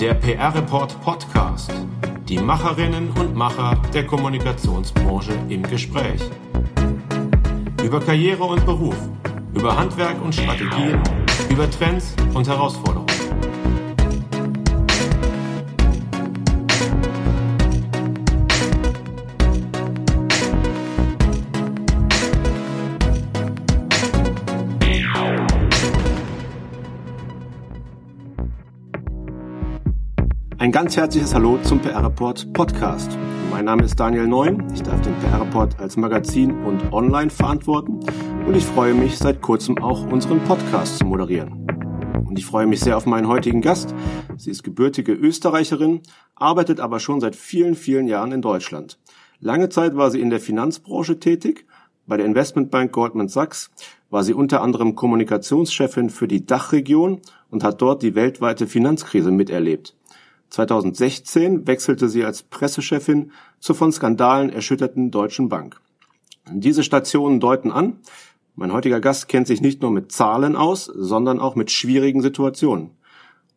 Der PR Report Podcast. Die Macherinnen und Macher der Kommunikationsbranche im Gespräch. Über Karriere und Beruf, über Handwerk und Strategien, über Trends und Herausforderungen. Ganz herzliches Hallo zum PR Report Podcast. Mein Name ist Daniel Neun. Ich darf den PR Report als Magazin und online verantworten und ich freue mich seit kurzem auch unseren Podcast zu moderieren. Und ich freue mich sehr auf meinen heutigen Gast. Sie ist gebürtige Österreicherin, arbeitet aber schon seit vielen, vielen Jahren in Deutschland. Lange Zeit war sie in der Finanzbranche tätig. Bei der Investmentbank Goldman Sachs war sie unter anderem Kommunikationschefin für die Dachregion und hat dort die weltweite Finanzkrise miterlebt. 2016 wechselte sie als Pressechefin zur von Skandalen erschütterten Deutschen Bank. Diese Stationen deuten an, mein heutiger Gast kennt sich nicht nur mit Zahlen aus, sondern auch mit schwierigen Situationen.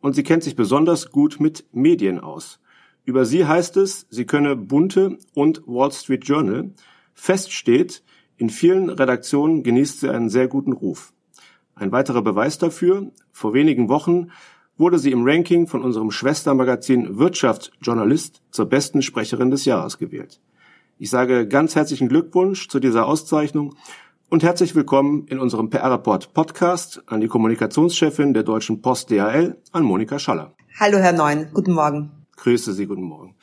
Und sie kennt sich besonders gut mit Medien aus. Über sie heißt es, sie könne Bunte und Wall Street Journal. Fest steht, in vielen Redaktionen genießt sie einen sehr guten Ruf. Ein weiterer Beweis dafür, vor wenigen Wochen wurde sie im Ranking von unserem Schwestermagazin Wirtschaftsjournalist zur besten Sprecherin des Jahres gewählt. Ich sage ganz herzlichen Glückwunsch zu dieser Auszeichnung und herzlich willkommen in unserem PR-Report Podcast an die Kommunikationschefin der Deutschen Post DHL, an Monika Schaller. Hallo Herr Neun, guten Morgen. Grüße Sie, guten Morgen.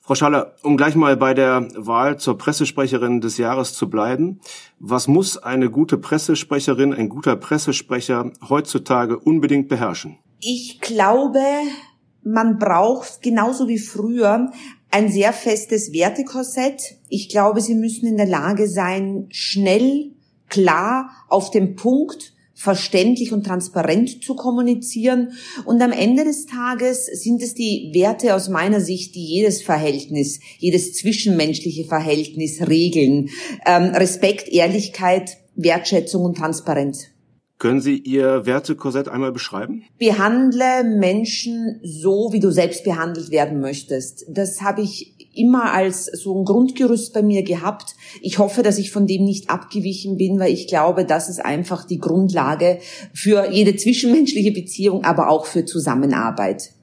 Frau Schaller, um gleich mal bei der Wahl zur Pressesprecherin des Jahres zu bleiben, was muss eine gute Pressesprecherin, ein guter Pressesprecher heutzutage unbedingt beherrschen? Ich glaube, man braucht genauso wie früher ein sehr festes Wertekorsett. Ich glaube, sie müssen in der Lage sein, schnell, klar, auf dem Punkt, verständlich und transparent zu kommunizieren. Und am Ende des Tages sind es die Werte aus meiner Sicht, die jedes Verhältnis, jedes zwischenmenschliche Verhältnis regeln. Ähm, Respekt, Ehrlichkeit, Wertschätzung und Transparenz. Können Sie Ihr Wertekorsett einmal beschreiben? Behandle Menschen so, wie du selbst behandelt werden möchtest. Das habe ich immer als so ein Grundgerüst bei mir gehabt. Ich hoffe, dass ich von dem nicht abgewichen bin, weil ich glaube, das ist einfach die Grundlage für jede zwischenmenschliche Beziehung, aber auch für Zusammenarbeit.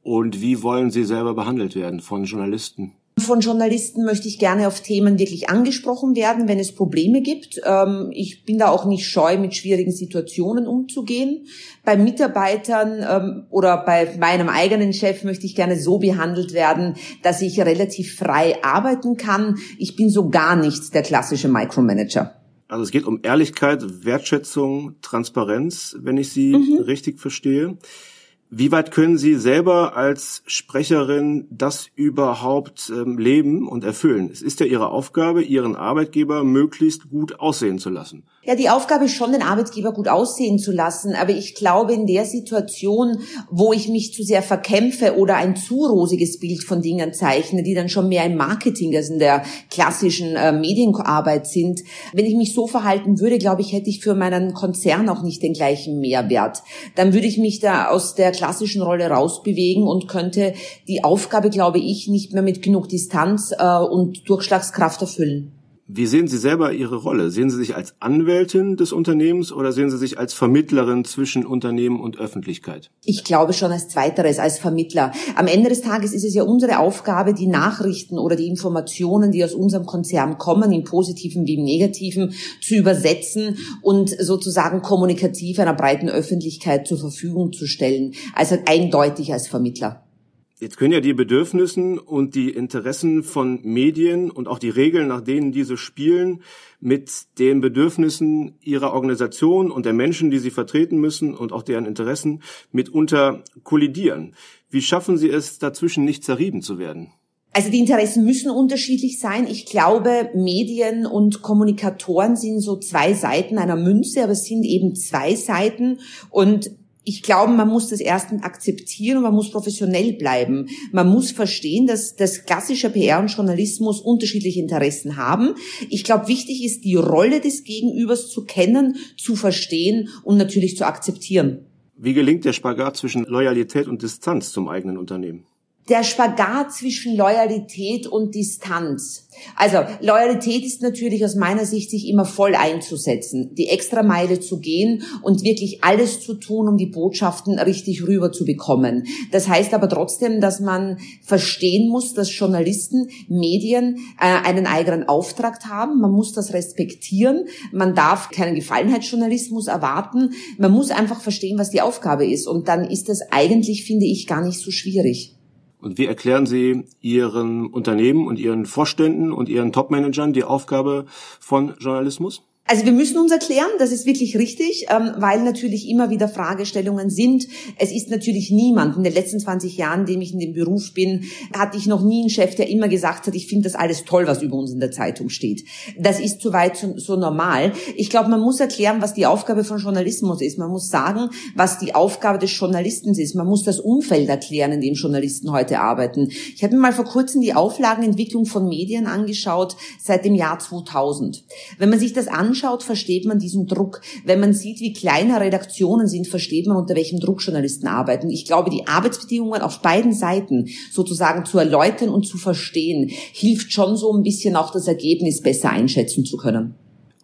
Und wie wollen Sie selber behandelt werden von Journalisten? Von Journalisten möchte ich gerne auf Themen wirklich angesprochen werden, wenn es Probleme gibt. Ähm, ich bin da auch nicht scheu, mit schwierigen Situationen umzugehen. Bei Mitarbeitern ähm, oder bei meinem eigenen Chef möchte ich gerne so behandelt werden, dass ich relativ frei arbeiten kann. Ich bin so gar nicht der klassische Micromanager. Also es geht um Ehrlichkeit, Wertschätzung, Transparenz, wenn ich Sie mhm. richtig verstehe. Wie weit können Sie selber als Sprecherin das überhaupt ähm, leben und erfüllen? Es ist ja Ihre Aufgabe, Ihren Arbeitgeber möglichst gut aussehen zu lassen. Ja, die Aufgabe ist schon, den Arbeitgeber gut aussehen zu lassen. Aber ich glaube, in der Situation, wo ich mich zu sehr verkämpfe oder ein zu rosiges Bild von Dingen zeichne, die dann schon mehr im Marketing als in der klassischen äh, Medienarbeit sind, wenn ich mich so verhalten würde, glaube ich, hätte ich für meinen Konzern auch nicht den gleichen Mehrwert. Dann würde ich mich da aus der klassischen Rolle rausbewegen und könnte die Aufgabe, glaube ich, nicht mehr mit genug Distanz äh, und Durchschlagskraft erfüllen. Wie sehen Sie selber Ihre Rolle? Sehen Sie sich als Anwältin des Unternehmens oder sehen Sie sich als Vermittlerin zwischen Unternehmen und Öffentlichkeit? Ich glaube schon als Zweiteres, als Vermittler. Am Ende des Tages ist es ja unsere Aufgabe, die Nachrichten oder die Informationen, die aus unserem Konzern kommen, im Positiven wie im Negativen, zu übersetzen und sozusagen kommunikativ einer breiten Öffentlichkeit zur Verfügung zu stellen. Also eindeutig als Vermittler. Jetzt können ja die Bedürfnissen und die Interessen von Medien und auch die Regeln, nach denen diese spielen, mit den Bedürfnissen ihrer Organisation und der Menschen, die sie vertreten müssen und auch deren Interessen mitunter kollidieren. Wie schaffen Sie es, dazwischen nicht zerrieben zu werden? Also die Interessen müssen unterschiedlich sein. Ich glaube, Medien und Kommunikatoren sind so zwei Seiten einer Münze, aber es sind eben zwei Seiten. Und ich glaube, man muss das erstens akzeptieren und man muss professionell bleiben. Man muss verstehen, dass das klassische PR und Journalismus unterschiedliche Interessen haben. Ich glaube, wichtig ist, die Rolle des Gegenübers zu kennen, zu verstehen und natürlich zu akzeptieren. Wie gelingt der Spagat zwischen Loyalität und Distanz zum eigenen Unternehmen? Der Spagat zwischen Loyalität und Distanz. Also Loyalität ist natürlich aus meiner Sicht, sich immer voll einzusetzen, die extra Meile zu gehen und wirklich alles zu tun, um die Botschaften richtig rüber zu bekommen. Das heißt aber trotzdem, dass man verstehen muss, dass Journalisten, Medien äh, einen eigenen Auftrag haben. Man muss das respektieren. Man darf keinen Gefallenheitsjournalismus erwarten. Man muss einfach verstehen, was die Aufgabe ist. Und dann ist das eigentlich, finde ich, gar nicht so schwierig. Und wie erklären Sie Ihren Unternehmen und Ihren Vorständen und Ihren Topmanagern die Aufgabe von Journalismus? Also wir müssen uns erklären, das ist wirklich richtig, ähm, weil natürlich immer wieder Fragestellungen sind. Es ist natürlich niemand, in den letzten 20 Jahren, in dem ich in dem Beruf bin, hatte ich noch nie einen Chef, der immer gesagt hat, ich finde das alles toll, was über uns in der Zeitung steht. Das ist soweit so, so normal. Ich glaube, man muss erklären, was die Aufgabe von Journalismus ist. Man muss sagen, was die Aufgabe des Journalisten ist. Man muss das Umfeld erklären, in dem Journalisten heute arbeiten. Ich habe mir mal vor kurzem die Auflagenentwicklung von Medien angeschaut seit dem Jahr 2000. Wenn man sich das anschaut, anschaut, versteht man diesen Druck. Wenn man sieht, wie kleine Redaktionen sind, versteht man, unter welchem Druck Journalisten arbeiten. Ich glaube, die Arbeitsbedingungen auf beiden Seiten sozusagen zu erläutern und zu verstehen, hilft schon so ein bisschen auch das Ergebnis besser einschätzen zu können.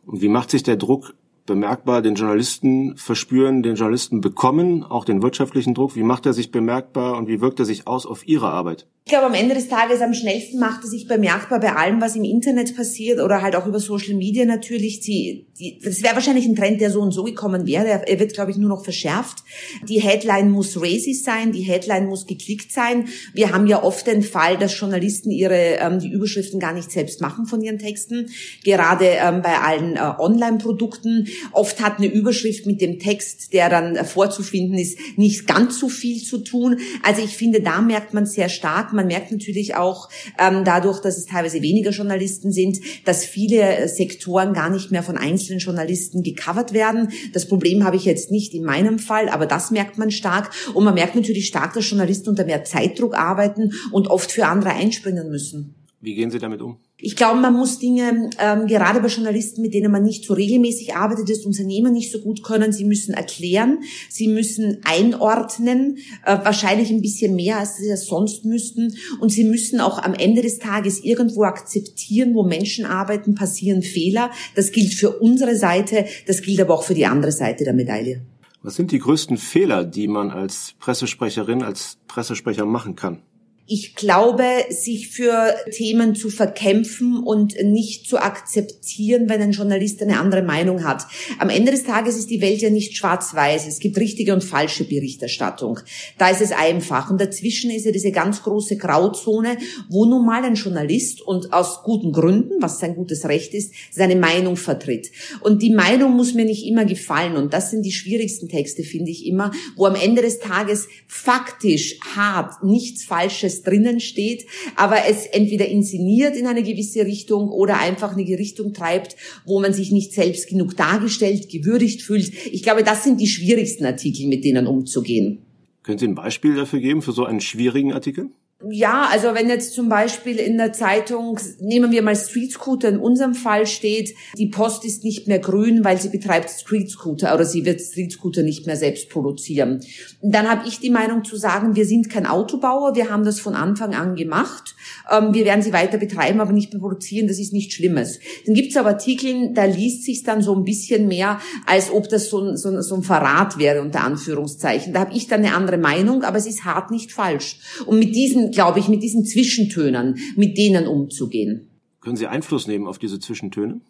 Und wie macht sich der Druck bemerkbar den Journalisten verspüren, den Journalisten bekommen, auch den wirtschaftlichen Druck? Wie macht er sich bemerkbar und wie wirkt er sich aus auf Ihre Arbeit? Ich glaube, am Ende des Tages am schnellsten macht er sich bemerkbar bei allem, was im Internet passiert oder halt auch über Social Media natürlich. Die, die, das wäre wahrscheinlich ein Trend, der so und so gekommen wäre. Er wird, glaube ich, nur noch verschärft. Die Headline muss racist sein, die Headline muss geklickt sein. Wir haben ja oft den Fall, dass Journalisten ihre ähm, die Überschriften gar nicht selbst machen von ihren Texten. Gerade ähm, bei allen äh, Online-Produkten Oft hat eine Überschrift mit dem Text, der dann vorzufinden ist, nicht ganz so viel zu tun. Also ich finde, da merkt man sehr stark. Man merkt natürlich auch ähm, dadurch, dass es teilweise weniger Journalisten sind, dass viele Sektoren gar nicht mehr von einzelnen Journalisten gecovert werden. Das Problem habe ich jetzt nicht in meinem Fall, aber das merkt man stark. Und man merkt natürlich stark, dass Journalisten unter mehr Zeitdruck arbeiten und oft für andere einspringen müssen. Wie gehen Sie damit um? Ich glaube, man muss Dinge, ähm, gerade bei Journalisten, mit denen man nicht so regelmäßig arbeitet, das Unternehmen nicht so gut können, sie müssen erklären, sie müssen einordnen, äh, wahrscheinlich ein bisschen mehr, als sie das sonst müssten. Und sie müssen auch am Ende des Tages irgendwo akzeptieren, wo Menschen arbeiten, passieren Fehler. Das gilt für unsere Seite, das gilt aber auch für die andere Seite der Medaille. Was sind die größten Fehler, die man als Pressesprecherin, als Pressesprecher machen kann? Ich glaube, sich für Themen zu verkämpfen und nicht zu akzeptieren, wenn ein Journalist eine andere Meinung hat. Am Ende des Tages ist die Welt ja nicht schwarz-weiß. Es gibt richtige und falsche Berichterstattung. Da ist es einfach. Und dazwischen ist ja diese ganz große Grauzone, wo nun mal ein Journalist und aus guten Gründen, was sein gutes Recht ist, seine Meinung vertritt. Und die Meinung muss mir nicht immer gefallen. Und das sind die schwierigsten Texte, finde ich immer, wo am Ende des Tages faktisch hart nichts Falsches es drinnen steht, aber es entweder inszeniert in eine gewisse Richtung oder einfach eine Richtung treibt, wo man sich nicht selbst genug dargestellt, gewürdigt fühlt. Ich glaube, das sind die schwierigsten Artikel, mit denen umzugehen. Können Sie ein Beispiel dafür geben, für so einen schwierigen Artikel? Ja, also wenn jetzt zum Beispiel in der Zeitung, nehmen wir mal Street Scooter, in unserem Fall steht, die Post ist nicht mehr grün, weil sie betreibt Street Scooter oder sie wird Street Scooter nicht mehr selbst produzieren. Dann habe ich die Meinung zu sagen, wir sind kein Autobauer, wir haben das von Anfang an gemacht, ähm, wir werden sie weiter betreiben, aber nicht mehr produzieren, das ist nichts Schlimmes. Dann gibt es aber Artikel, da liest sich dann so ein bisschen mehr, als ob das so ein, so ein, so ein Verrat wäre, unter Anführungszeichen. Da habe ich dann eine andere Meinung, aber es ist hart nicht falsch. Und mit diesen glaube ich, mit diesen Zwischentönen, mit denen umzugehen. Können Sie Einfluss nehmen auf diese Zwischentöne?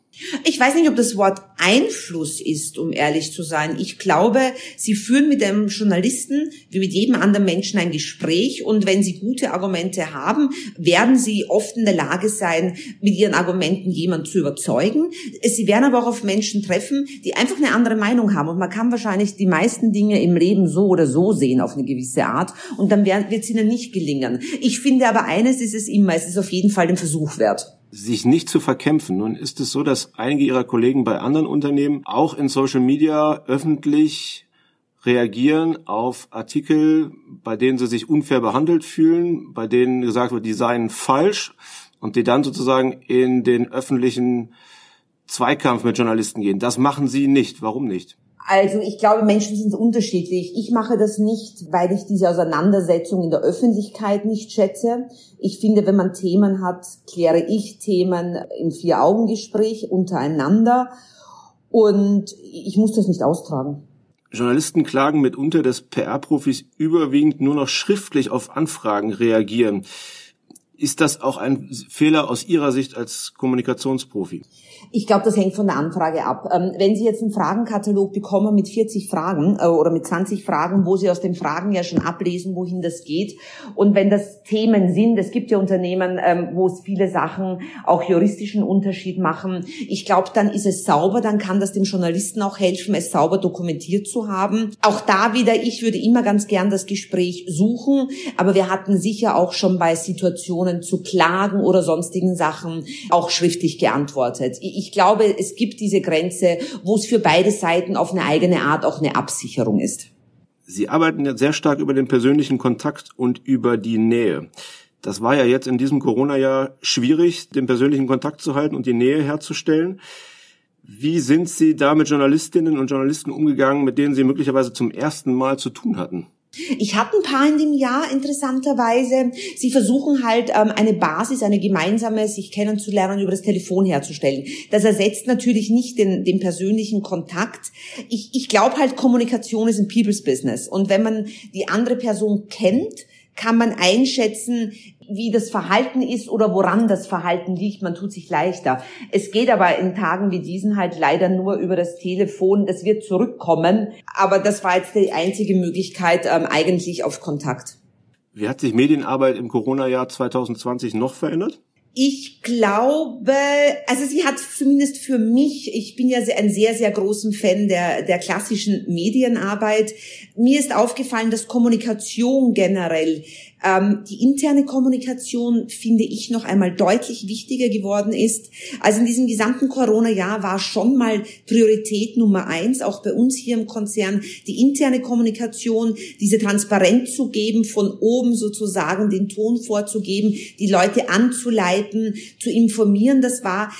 Ich weiß nicht, ob das Wort Einfluss ist, um ehrlich zu sein. Ich glaube, Sie führen mit einem Journalisten wie mit jedem anderen Menschen ein Gespräch und wenn Sie gute Argumente haben, werden Sie oft in der Lage sein, mit Ihren Argumenten jemanden zu überzeugen. Sie werden aber auch auf Menschen treffen, die einfach eine andere Meinung haben und man kann wahrscheinlich die meisten Dinge im Leben so oder so sehen auf eine gewisse Art und dann wird es Ihnen nicht gelingen. Ich finde aber eines ist es immer, es ist auf jeden Fall den Versuch wert sich nicht zu verkämpfen. Nun ist es so, dass einige ihrer Kollegen bei anderen Unternehmen auch in Social Media öffentlich reagieren auf Artikel, bei denen sie sich unfair behandelt fühlen, bei denen gesagt wird, die seien falsch und die dann sozusagen in den öffentlichen Zweikampf mit Journalisten gehen. Das machen sie nicht. Warum nicht? Also ich glaube, Menschen sind unterschiedlich. Ich mache das nicht, weil ich diese Auseinandersetzung in der Öffentlichkeit nicht schätze. Ich finde, wenn man Themen hat, kläre ich Themen im Vier-Augen-Gespräch untereinander und ich muss das nicht austragen. Journalisten klagen mitunter, dass PR-Profis überwiegend nur noch schriftlich auf Anfragen reagieren. Ist das auch ein Fehler aus Ihrer Sicht als Kommunikationsprofi? Ich glaube, das hängt von der Anfrage ab. Ähm, wenn Sie jetzt einen Fragenkatalog bekommen mit 40 Fragen äh, oder mit 20 Fragen, wo Sie aus den Fragen ja schon ablesen, wohin das geht, und wenn das Themen sind, es gibt ja Unternehmen, ähm, wo es viele Sachen auch juristischen Unterschied machen, ich glaube, dann ist es sauber, dann kann das dem Journalisten auch helfen, es sauber dokumentiert zu haben. Auch da wieder, ich würde immer ganz gern das Gespräch suchen, aber wir hatten sicher auch schon bei Situationen zu Klagen oder sonstigen Sachen auch schriftlich geantwortet ich glaube, es gibt diese Grenze, wo es für beide Seiten auf eine eigene Art auch eine Absicherung ist. Sie arbeiten ja sehr stark über den persönlichen Kontakt und über die Nähe. Das war ja jetzt in diesem Corona-Jahr schwierig, den persönlichen Kontakt zu halten und die Nähe herzustellen. Wie sind Sie da mit Journalistinnen und Journalisten umgegangen, mit denen Sie möglicherweise zum ersten Mal zu tun hatten? Ich hatte ein paar in dem Jahr interessanterweise. Sie versuchen halt ähm, eine Basis, eine gemeinsame, sich kennenzulernen, über das Telefon herzustellen. Das ersetzt natürlich nicht den, den persönlichen Kontakt. Ich, ich glaube halt, Kommunikation ist ein People's Business. Und wenn man die andere Person kennt, kann man einschätzen, wie das Verhalten ist oder woran das Verhalten liegt. Man tut sich leichter. Es geht aber in Tagen wie diesen halt leider nur über das Telefon. Das wird zurückkommen. Aber das war jetzt die einzige Möglichkeit ähm, eigentlich auf Kontakt. Wie hat sich Medienarbeit im Corona-Jahr 2020 noch verändert? Ich glaube, also sie hat zumindest für mich, ich bin ja ein sehr, sehr großen Fan der, der klassischen Medienarbeit. Mir ist aufgefallen, dass Kommunikation generell ähm, die interne Kommunikation, finde ich, noch einmal deutlich wichtiger geworden ist. Also in diesem gesamten Corona-Jahr war schon mal Priorität Nummer eins, auch bei uns hier im Konzern, die interne Kommunikation, diese Transparenz zu geben, von oben sozusagen den Ton vorzugeben, die Leute anzuleiten, zu informieren. Das war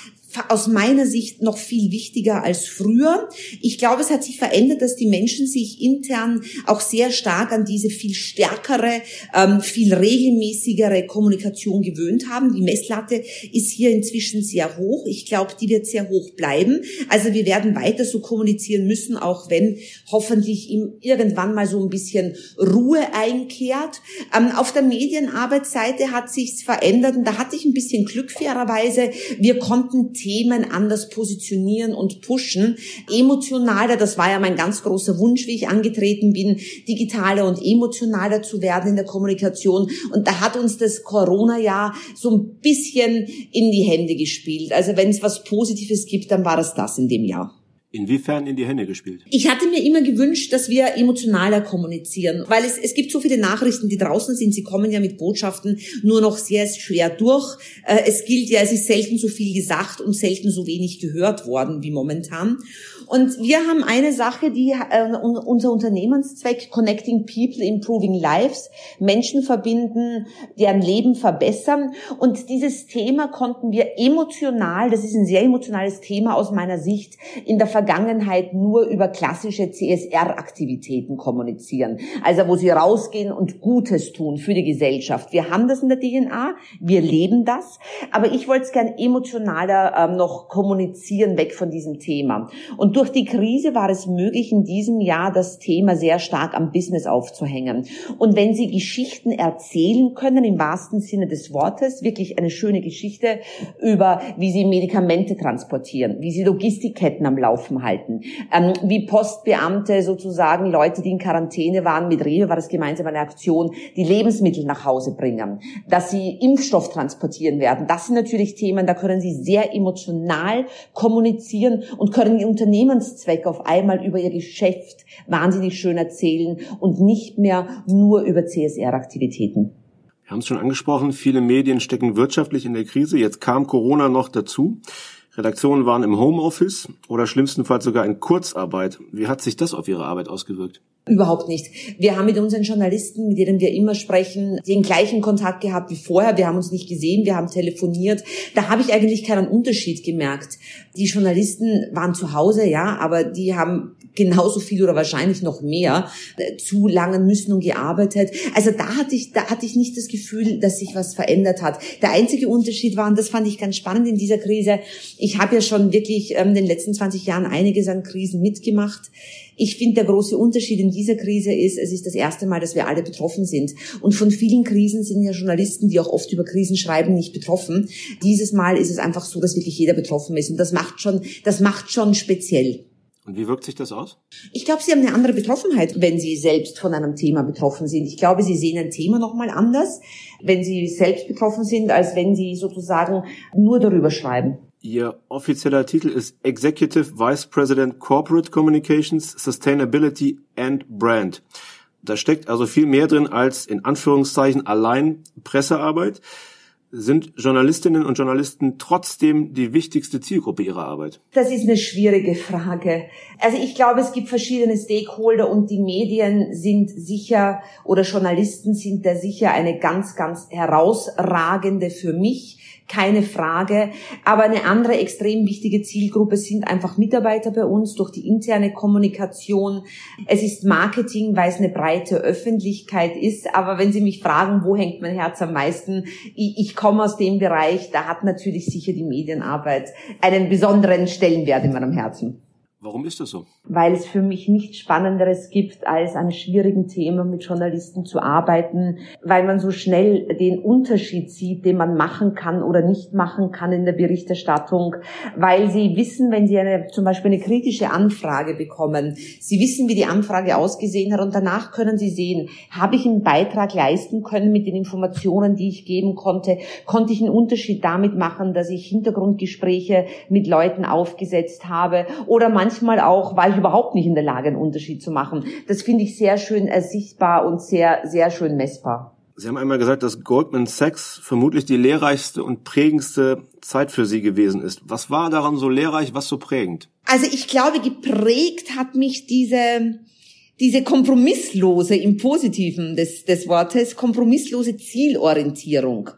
aus meiner Sicht noch viel wichtiger als früher. Ich glaube, es hat sich verändert, dass die Menschen sich intern auch sehr stark an diese viel stärkere, ähm, viel regelmäßigere Kommunikation gewöhnt haben. Die Messlatte ist hier inzwischen sehr hoch. Ich glaube, die wird sehr hoch bleiben. Also wir werden weiter so kommunizieren müssen, auch wenn hoffentlich irgendwann mal so ein bisschen Ruhe einkehrt. Ähm, auf der Medienarbeitsseite hat sich's verändert und da hatte ich ein bisschen Glück fairerweise. Wir konnten Themen anders positionieren und pushen. Emotionaler, das war ja mein ganz großer Wunsch, wie ich angetreten bin, digitaler und emotionaler zu werden in der Kommunikation. Und da hat uns das Corona-Jahr so ein bisschen in die Hände gespielt. Also wenn es was Positives gibt, dann war das das in dem Jahr. Inwiefern in die Hände gespielt? Ich hatte mir immer gewünscht, dass wir emotionaler kommunizieren, weil es, es gibt so viele Nachrichten, die draußen sind. Sie kommen ja mit Botschaften nur noch sehr schwer durch. Äh, es gilt ja, es ist selten so viel gesagt und selten so wenig gehört worden wie momentan. Und wir haben eine Sache, die äh, unser Unternehmenszweck Connecting People, Improving Lives, Menschen verbinden, deren Leben verbessern. Und dieses Thema konnten wir emotional, das ist ein sehr emotionales Thema aus meiner Sicht, in der Vergangenheit nur über klassische CSR-Aktivitäten kommunizieren. Also wo sie rausgehen und Gutes tun für die Gesellschaft. Wir haben das in der DNA, wir leben das, aber ich wollte es gern emotionaler ähm, noch kommunizieren, weg von diesem Thema. Und durch die Krise war es möglich, in diesem Jahr das Thema sehr stark am Business aufzuhängen. Und wenn Sie Geschichten erzählen können, im wahrsten Sinne des Wortes, wirklich eine schöne Geschichte über, wie Sie Medikamente transportieren, wie Sie Logistikketten am Laufen halten, ähm, wie Postbeamte sozusagen Leute, die in Quarantäne waren, mit Rewe war das gemeinsam eine Aktion, die Lebensmittel nach Hause bringen, dass sie Impfstoff transportieren werden. Das sind natürlich Themen, da können Sie sehr emotional kommunizieren und können die Unternehmen Unternehmenszweck auf einmal über ihr Geschäft wahnsinnig schön erzählen und nicht mehr nur über CSR-Aktivitäten. Wir haben es schon angesprochen, viele Medien stecken wirtschaftlich in der Krise. Jetzt kam Corona noch dazu. Redaktionen waren im Homeoffice oder schlimmstenfalls sogar in Kurzarbeit. Wie hat sich das auf Ihre Arbeit ausgewirkt? Überhaupt nicht. Wir haben mit unseren Journalisten, mit denen wir immer sprechen, den gleichen Kontakt gehabt wie vorher. Wir haben uns nicht gesehen, wir haben telefoniert. Da habe ich eigentlich keinen Unterschied gemerkt. Die Journalisten waren zu Hause, ja, aber die haben genauso viel oder wahrscheinlich noch mehr äh, zu langen müssen und gearbeitet. Also da hatte ich, da hatte ich nicht das Gefühl, dass sich was verändert hat. Der einzige Unterschied war, und das fand ich ganz spannend in dieser Krise, ich habe ja schon wirklich ähm, in den letzten 20 Jahren einiges an Krisen mitgemacht. Ich finde, der große Unterschied in dieser Krise ist, es ist das erste Mal, dass wir alle betroffen sind. Und von vielen Krisen sind ja Journalisten, die auch oft über Krisen schreiben, nicht betroffen. Dieses Mal ist es einfach so, dass wirklich jeder betroffen ist. Und das macht schon, das macht schon speziell. Und wie wirkt sich das aus? Ich glaube, Sie haben eine andere Betroffenheit, wenn Sie selbst von einem Thema betroffen sind. Ich glaube, Sie sehen ein Thema nochmal anders, wenn Sie selbst betroffen sind, als wenn Sie sozusagen nur darüber schreiben. Ihr offizieller Titel ist Executive Vice President Corporate Communications, Sustainability and Brand. Da steckt also viel mehr drin als in Anführungszeichen allein Pressearbeit. Sind Journalistinnen und Journalisten trotzdem die wichtigste Zielgruppe ihrer Arbeit? Das ist eine schwierige Frage. Also ich glaube, es gibt verschiedene Stakeholder und die Medien sind sicher oder Journalisten sind da sicher eine ganz, ganz herausragende für mich keine Frage. Aber eine andere extrem wichtige Zielgruppe sind einfach Mitarbeiter bei uns durch die interne Kommunikation. Es ist Marketing, weil es eine breite Öffentlichkeit ist. Aber wenn Sie mich fragen, wo hängt mein Herz am meisten? Ich, ich komme aus dem Bereich, da hat natürlich sicher die Medienarbeit einen besonderen Stellenwert in meinem Herzen. Warum ist das so? Weil es für mich nichts Spannenderes gibt, als an schwierigen Themen mit Journalisten zu arbeiten, weil man so schnell den Unterschied sieht, den man machen kann oder nicht machen kann in der Berichterstattung, weil sie wissen, wenn sie eine, zum Beispiel eine kritische Anfrage bekommen, sie wissen, wie die Anfrage ausgesehen hat und danach können sie sehen, habe ich einen Beitrag leisten können mit den Informationen, die ich geben konnte, konnte ich einen Unterschied damit machen, dass ich Hintergrundgespräche mit Leuten aufgesetzt habe oder manchmal manchmal auch war ich überhaupt nicht in der Lage, einen Unterschied zu machen. Das finde ich sehr schön ersichtbar und sehr, sehr schön messbar. Sie haben einmal gesagt, dass Goldman Sachs vermutlich die lehrreichste und prägendste Zeit für Sie gewesen ist. Was war daran so lehrreich, was so prägend? Also ich glaube, geprägt hat mich diese, diese kompromisslose im Positiven des, des Wortes, kompromisslose Zielorientierung.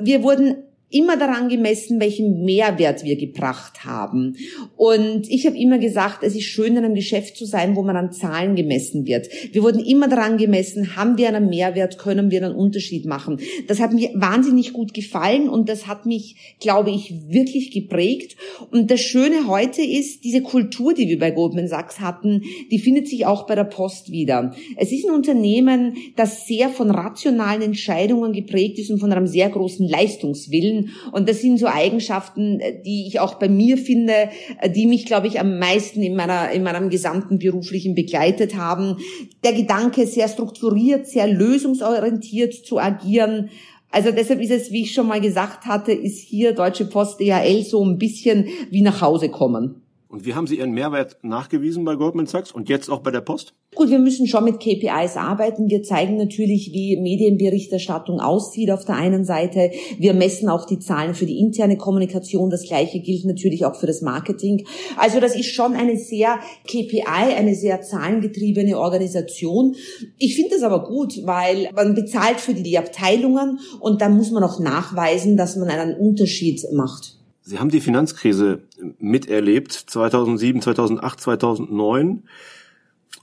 Wir wurden immer daran gemessen, welchen Mehrwert wir gebracht haben. Und ich habe immer gesagt, es ist schön, in einem Geschäft zu sein, wo man an Zahlen gemessen wird. Wir wurden immer daran gemessen, haben wir einen Mehrwert, können wir einen Unterschied machen. Das hat mir wahnsinnig gut gefallen und das hat mich, glaube ich, wirklich geprägt. Und das Schöne heute ist, diese Kultur, die wir bei Goldman Sachs hatten, die findet sich auch bei der Post wieder. Es ist ein Unternehmen, das sehr von rationalen Entscheidungen geprägt ist und von einem sehr großen Leistungswillen Willen. Und das sind so Eigenschaften, äh, die ich auch bei mir finde, äh, die mich, glaube ich, am meisten in meiner, in meinem gesamten beruflichen begleitet haben. Der Gedanke, sehr strukturiert, sehr lösungsorientiert zu agieren. Also deshalb ist es, wie ich schon mal gesagt hatte, ist hier Deutsche Post DHL so ein bisschen wie nach Hause kommen. Und wie haben Sie Ihren Mehrwert nachgewiesen bei Goldman Sachs und jetzt auch bei der Post? Gut, wir müssen schon mit KPIs arbeiten. Wir zeigen natürlich, wie Medienberichterstattung aussieht auf der einen Seite. Wir messen auch die Zahlen für die interne Kommunikation. Das Gleiche gilt natürlich auch für das Marketing. Also das ist schon eine sehr KPI, eine sehr zahlengetriebene Organisation. Ich finde das aber gut, weil man bezahlt für die Abteilungen und dann muss man auch nachweisen, dass man einen Unterschied macht. Sie haben die Finanzkrise miterlebt, 2007, 2008, 2009.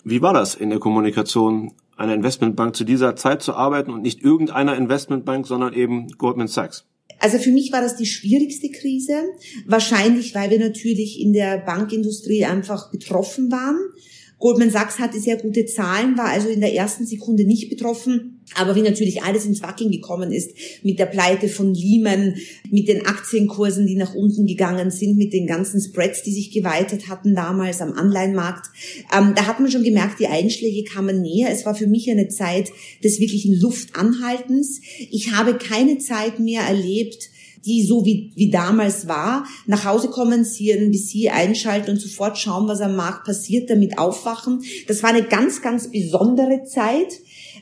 Wie war das in der Kommunikation einer Investmentbank zu dieser Zeit zu arbeiten und nicht irgendeiner Investmentbank, sondern eben Goldman Sachs? Also für mich war das die schwierigste Krise. Wahrscheinlich, weil wir natürlich in der Bankindustrie einfach betroffen waren. Goldman Sachs hatte sehr gute Zahlen, war also in der ersten Sekunde nicht betroffen. Aber wie natürlich alles ins Wackeln gekommen ist, mit der Pleite von Lehman, mit den Aktienkursen, die nach unten gegangen sind, mit den ganzen Spreads, die sich geweitet hatten damals am Anleihenmarkt, ähm, da hat man schon gemerkt, die Einschläge kamen näher. Es war für mich eine Zeit des wirklichen Luftanhaltens. Ich habe keine Zeit mehr erlebt, die so wie, wie damals war, nach Hause kommen, CNBC einschalten und sofort schauen, was am Markt passiert, damit aufwachen. Das war eine ganz, ganz besondere Zeit.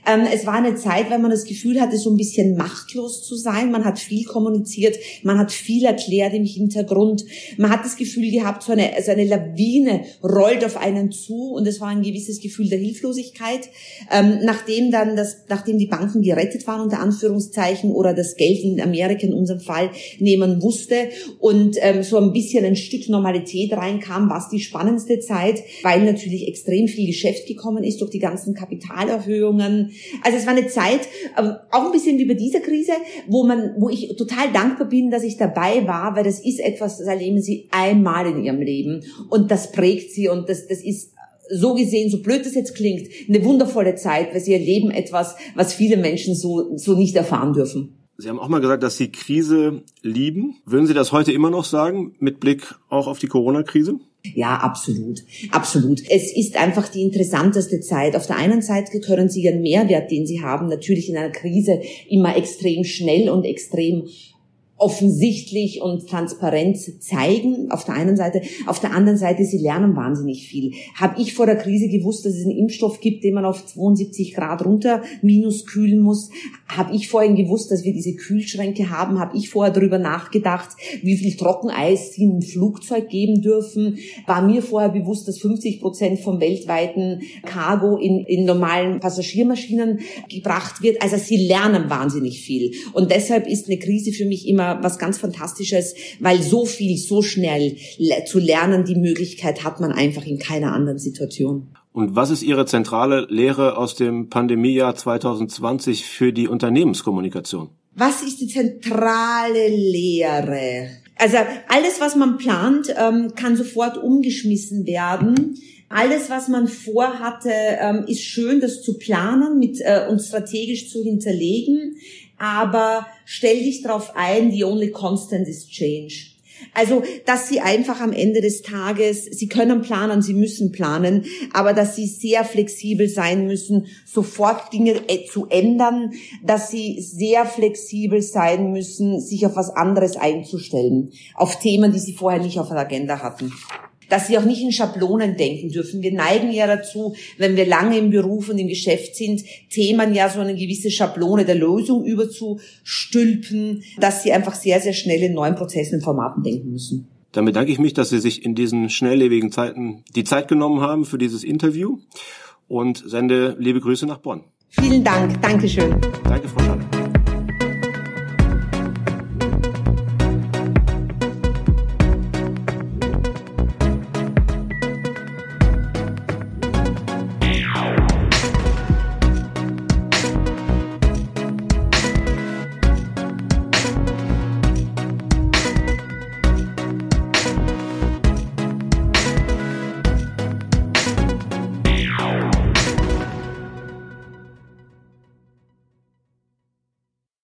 Ähm, es war eine Zeit, weil man das Gefühl hatte, so ein bisschen machtlos zu sein. Man hat viel kommuniziert, man hat viel erklärt im Hintergrund. Man hat das Gefühl gehabt, so eine, so eine Lawine rollt auf einen zu und es war ein gewisses Gefühl der Hilflosigkeit. Ähm, nachdem dann das, nachdem die Banken gerettet waren, unter Anführungszeichen, oder das Geld in Amerika in unserem Fall nehmen wusste und ähm, so ein bisschen ein Stück Normalität reinkam, war es die spannendste Zeit, weil natürlich extrem viel Geschäft gekommen ist durch die ganzen Kapitalerhöhungen. Also es war eine Zeit, ähm, auch ein bisschen wie bei dieser Krise, wo man, wo ich total dankbar bin, dass ich dabei war, weil das ist etwas, das erleben sie einmal in ihrem Leben und das prägt sie und das, das ist so gesehen, so blöd das jetzt klingt, eine wundervolle Zeit, weil sie erleben etwas, was viele Menschen so, so nicht erfahren dürfen. Sie haben auch mal gesagt, dass Sie Krise lieben. Würden Sie das heute immer noch sagen, mit Blick auch auf die Corona-Krise? Ja, absolut. Absolut. Es ist einfach die interessanteste Zeit. Auf der einen Seite können Sie Ihren Mehrwert, den Sie haben, natürlich in einer Krise immer extrem schnell und extrem offensichtlich und transparent zeigen, auf der einen Seite. Auf der anderen Seite, sie lernen wahnsinnig viel. Habe ich vor der Krise gewusst, dass es einen Impfstoff gibt, den man auf 72 Grad runter minus kühlen muss? Habe ich vorhin gewusst, dass wir diese Kühlschränke haben? Habe ich vorher darüber nachgedacht, wie viel Trockeneis sie im Flugzeug geben dürfen? War mir vorher bewusst, dass 50 Prozent vom weltweiten Cargo in, in normalen Passagiermaschinen gebracht wird? Also sie lernen wahnsinnig viel. Und deshalb ist eine Krise für mich immer was ganz Fantastisches, weil so viel, so schnell zu lernen, die Möglichkeit hat man einfach in keiner anderen Situation. Und was ist Ihre zentrale Lehre aus dem Pandemiejahr 2020 für die Unternehmenskommunikation? Was ist die zentrale Lehre? Also alles, was man plant, ähm, kann sofort umgeschmissen werden. Alles, was man vorhatte, ähm, ist schön, das zu planen mit, äh, und strategisch zu hinterlegen aber stell dich darauf ein, the only constant is change. Also, dass sie einfach am Ende des Tages, sie können planen, sie müssen planen, aber dass sie sehr flexibel sein müssen, sofort Dinge äh, zu ändern, dass sie sehr flexibel sein müssen, sich auf was anderes einzustellen, auf Themen, die sie vorher nicht auf der Agenda hatten dass sie auch nicht in Schablonen denken dürfen. Wir neigen ja dazu, wenn wir lange im Beruf und im Geschäft sind, Themen ja so eine gewisse Schablone der Lösung überzustülpen, dass sie einfach sehr, sehr schnell in neuen Prozessen und Formaten denken müssen. Dann bedanke ich mich, dass Sie sich in diesen schnelllebigen Zeiten die Zeit genommen haben für dieses Interview und sende liebe Grüße nach Bonn. Vielen Dank. Dankeschön. Danke, Frau Schalle.